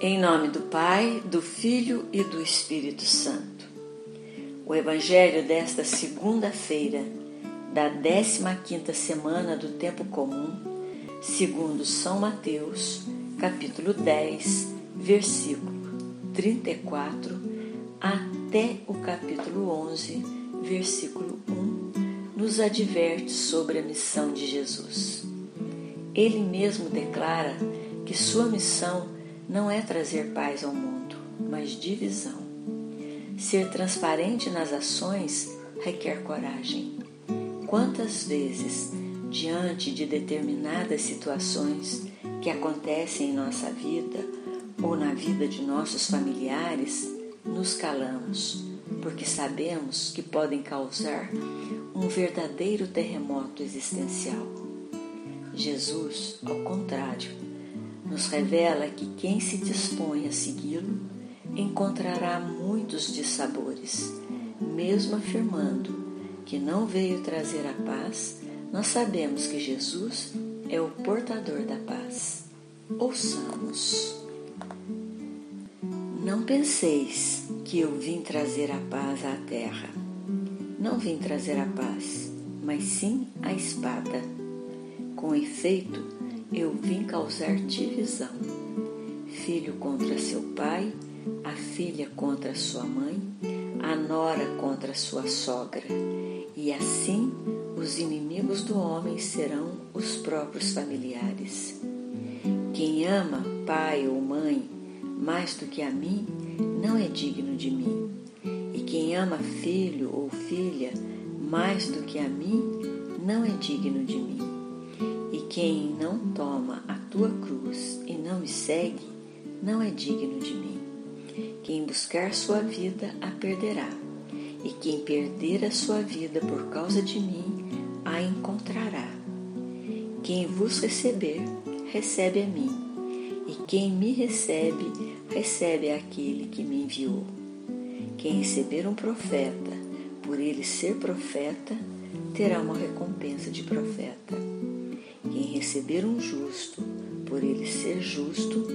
Em nome do Pai, do Filho e do Espírito Santo. O Evangelho desta segunda-feira, da 15ª semana do tempo comum, segundo São Mateus, capítulo 10, versículo 34 até o capítulo 11, versículo 1, nos adverte sobre a missão de Jesus. Ele mesmo declara que sua missão não é trazer paz ao mundo, mas divisão. Ser transparente nas ações requer coragem. Quantas vezes, diante de determinadas situações que acontecem em nossa vida ou na vida de nossos familiares, nos calamos, porque sabemos que podem causar um verdadeiro terremoto existencial. Jesus, ao contrário, nos revela que quem se dispõe a segui-lo encontrará muitos dissabores, mesmo afirmando que não veio trazer a paz, nós sabemos que Jesus é o portador da paz. Ouçamos. Não penseis que eu vim trazer a paz à terra. Não vim trazer a paz, mas sim a espada. Com efeito, eu vim causar divisão. Filho contra seu pai, a filha contra sua mãe, a nora contra sua sogra. E assim os inimigos do homem serão os próprios familiares. Quem ama pai ou mãe mais do que a mim, não é digno de mim. E quem ama filho ou filha mais do que a mim, não é digno de mim. Quem não toma a tua cruz e não me segue, não é digno de mim. Quem buscar sua vida a perderá, e quem perder a sua vida por causa de mim a encontrará. Quem vos receber, recebe a mim, e quem me recebe, recebe aquele que me enviou. Quem receber um profeta, por ele ser profeta, terá uma recompensa de profeta. Receber um justo, por ele ser justo,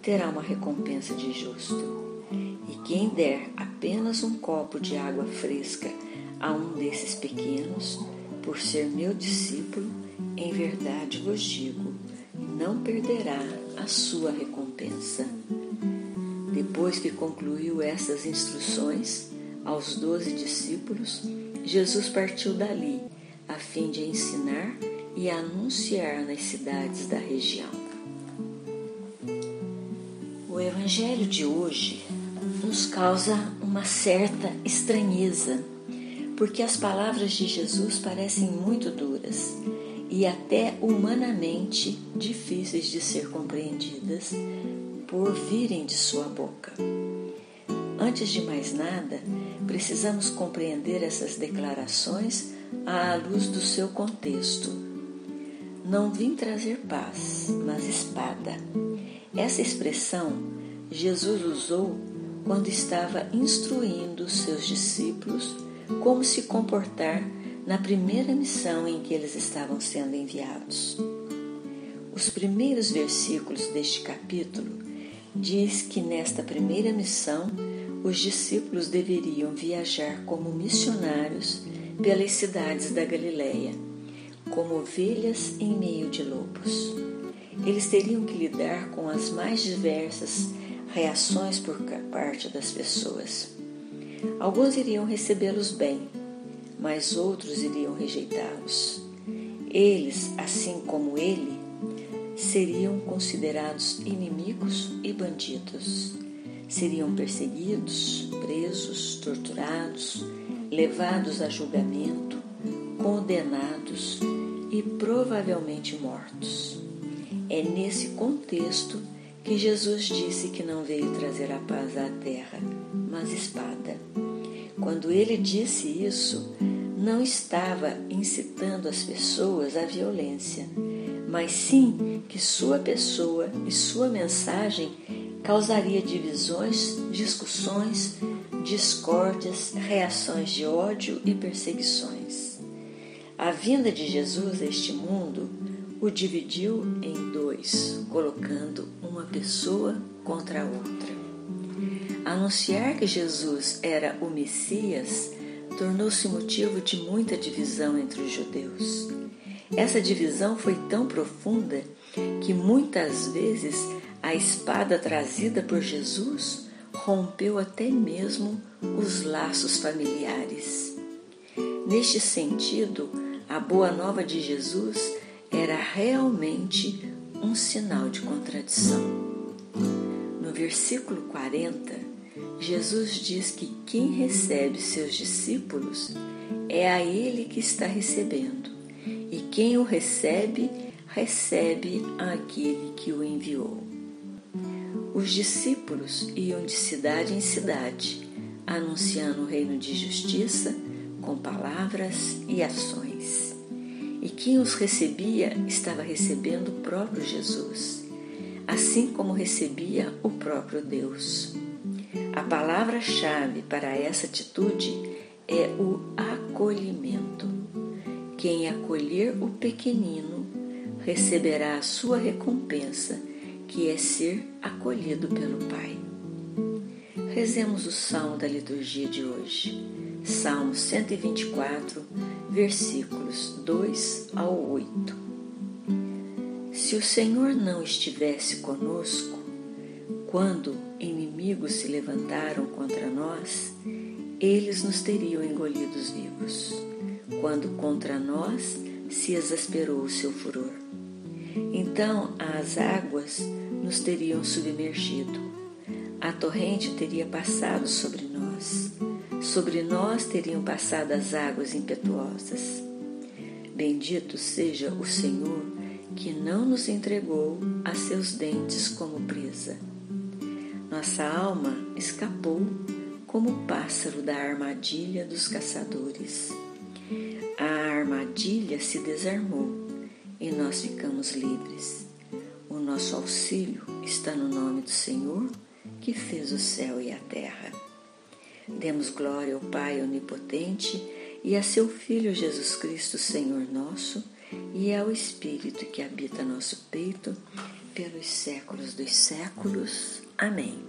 terá uma recompensa de justo. E quem der apenas um copo de água fresca a um desses pequenos, por ser meu discípulo, em verdade vos digo, não perderá a sua recompensa. Depois que concluiu essas instruções aos doze discípulos, Jesus partiu dali, a fim de ensinar e anunciar nas cidades da região. O Evangelho de hoje nos causa uma certa estranheza, porque as palavras de Jesus parecem muito duras e até humanamente difíceis de ser compreendidas por virem de sua boca. Antes de mais nada, precisamos compreender essas declarações à luz do seu contexto não vim trazer paz, mas espada. Essa expressão Jesus usou quando estava instruindo seus discípulos como se comportar na primeira missão em que eles estavam sendo enviados. Os primeiros versículos deste capítulo diz que nesta primeira missão os discípulos deveriam viajar como missionários pelas cidades da Galileia como ovelhas em meio de lobos. Eles teriam que lidar com as mais diversas reações por parte das pessoas. Alguns iriam recebê-los bem, mas outros iriam rejeitá-los. Eles, assim como ele, seriam considerados inimigos e bandidos. Seriam perseguidos, presos, torturados, levados a julgamento, condenados e provavelmente mortos. É nesse contexto que Jesus disse que não veio trazer a paz à terra, mas espada. Quando ele disse isso, não estava incitando as pessoas à violência, mas sim que sua pessoa e sua mensagem causaria divisões, discussões, discórdias, reações de ódio e perseguições. A vinda de Jesus a este mundo o dividiu em dois, colocando uma pessoa contra a outra. Anunciar que Jesus era o Messias tornou-se motivo de muita divisão entre os judeus. Essa divisão foi tão profunda que muitas vezes a espada trazida por Jesus rompeu até mesmo os laços familiares. Neste sentido, a boa nova de Jesus era realmente um sinal de contradição. No versículo 40, Jesus diz que quem recebe seus discípulos é a ele que está recebendo, e quem o recebe, recebe aquele que o enviou. Os discípulos iam de cidade em cidade, anunciando o reino de justiça com palavras e ações. E quem os recebia estava recebendo o próprio Jesus, assim como recebia o próprio Deus. A palavra-chave para essa atitude é o acolhimento. Quem acolher o pequenino receberá a sua recompensa, que é ser acolhido pelo Pai. Rezemos o salmo da liturgia de hoje. Salmo 124, versículos 2 ao 8. Se o Senhor não estivesse conosco, quando inimigos se levantaram contra nós, eles nos teriam engolidos vivos. Quando contra nós se exasperou o seu furor, então as águas nos teriam submergido, a torrente teria passado sobre nós sobre nós teriam passado as águas impetuosas. Bendito seja o Senhor que não nos entregou a seus dentes como presa. Nossa alma escapou como o pássaro da armadilha dos caçadores. A armadilha se desarmou e nós ficamos livres. O nosso auxílio está no nome do Senhor que fez o céu e a terra. Demos glória ao Pai Onipotente e a seu Filho Jesus Cristo, Senhor nosso, e ao Espírito que habita nosso peito, pelos séculos dos séculos. Amém.